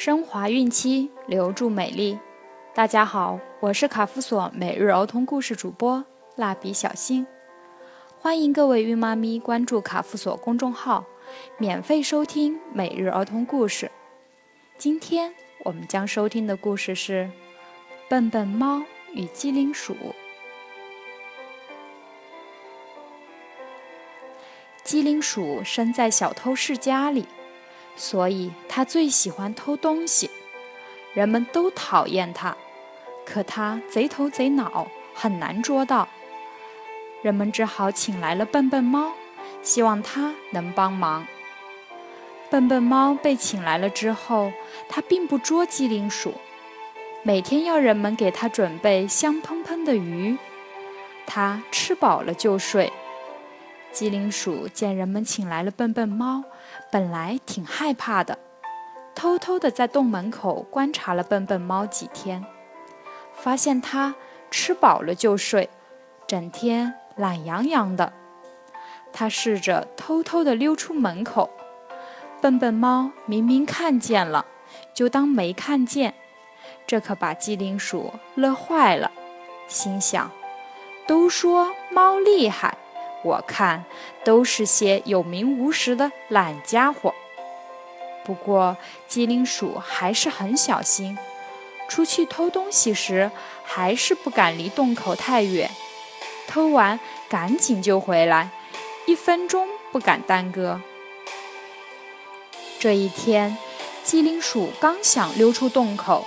升华孕期，留住美丽。大家好，我是卡夫索每日儿童故事主播蜡笔小新，欢迎各位孕妈咪关注卡夫索公众号，免费收听每日儿童故事。今天我们将收听的故事是《笨笨猫与机灵鼠》。机灵鼠生在小偷世家里。所以，他最喜欢偷东西，人们都讨厌他。可他贼头贼脑，很难捉到。人们只好请来了笨笨猫，希望它能帮忙。笨笨猫被请来了之后，它并不捉机灵鼠，每天要人们给它准备香喷喷的鱼，它吃饱了就睡。机灵鼠见人们请来了笨笨猫，本来挺害怕的，偷偷地在洞门口观察了笨笨猫几天，发现它吃饱了就睡，整天懒洋洋的。他试着偷偷地溜出门口，笨笨猫明明看见了，就当没看见，这可把机灵鼠乐坏了，心想：都说猫厉害。我看都是些有名无实的懒家伙。不过机灵鼠还是很小心，出去偷东西时还是不敢离洞口太远，偷完赶紧就回来，一分钟不敢耽搁。这一天，机灵鼠刚想溜出洞口，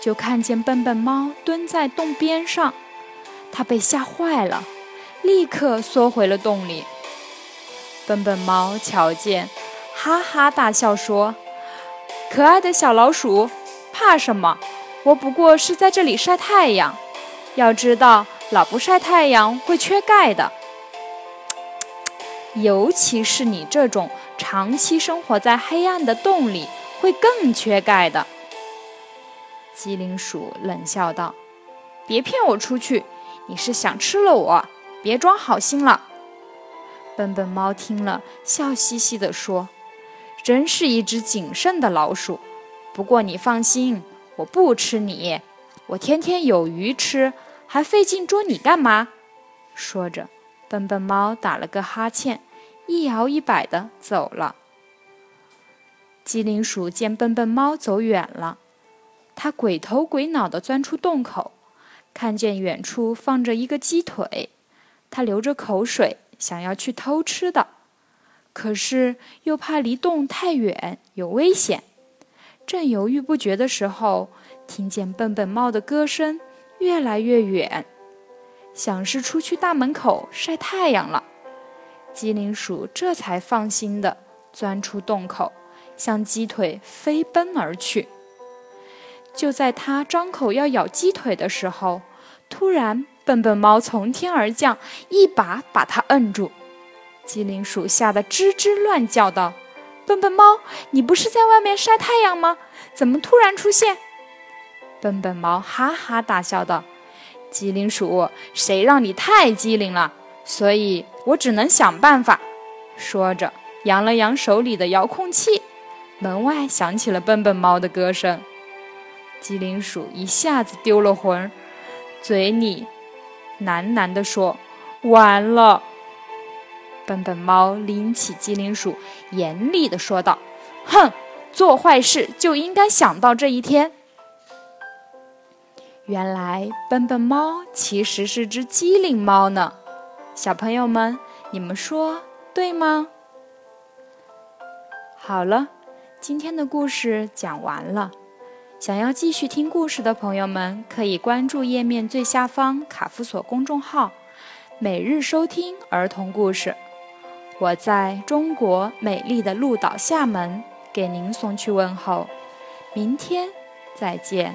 就看见笨笨猫蹲在洞边上，它被吓坏了。立刻缩回了洞里。笨笨猫瞧见，哈哈大笑说：“可爱的小老鼠，怕什么？我不过是在这里晒太阳。要知道，老不晒太阳会缺钙的。尤其是你这种长期生活在黑暗的洞里，会更缺钙的。”机灵鼠冷笑道：“别骗我出去，你是想吃了我？”别装好心了，笨笨猫听了，笑嘻嘻地说：“真是一只谨慎的老鼠。不过你放心，我不吃你，我天天有鱼吃，还费劲捉你干嘛？”说着，笨笨猫打了个哈欠，一摇一摆地走了。机灵鼠见笨笨猫走远了，它鬼头鬼脑地钻出洞口，看见远处放着一个鸡腿。他流着口水，想要去偷吃的，可是又怕离洞太远有危险。正犹豫不决的时候，听见笨笨猫的歌声越来越远，想是出去大门口晒太阳了。机灵鼠这才放心的钻出洞口，向鸡腿飞奔而去。就在他张口要咬鸡腿的时候，突然。笨笨猫从天而降，一把把它摁住。机灵鼠吓得吱吱乱叫道：“笨笨猫，你不是在外面晒太阳吗？怎么突然出现？”笨笨猫哈哈大笑道：“机灵鼠，谁让你太机灵了？所以我只能想办法。”说着，扬了扬手里的遥控器，门外响起了笨笨猫的歌声。机灵鼠一下子丢了魂，嘴里。喃喃地说：“完了。”笨笨猫拎起机灵鼠，严厉地说道：“哼，做坏事就应该想到这一天。”原来笨笨猫其实是只机灵猫呢，小朋友们，你们说对吗？好了，今天的故事讲完了。想要继续听故事的朋友们，可以关注页面最下方卡夫索公众号，每日收听儿童故事。我在中国美丽的鹿岛厦门给您送去问候，明天再见。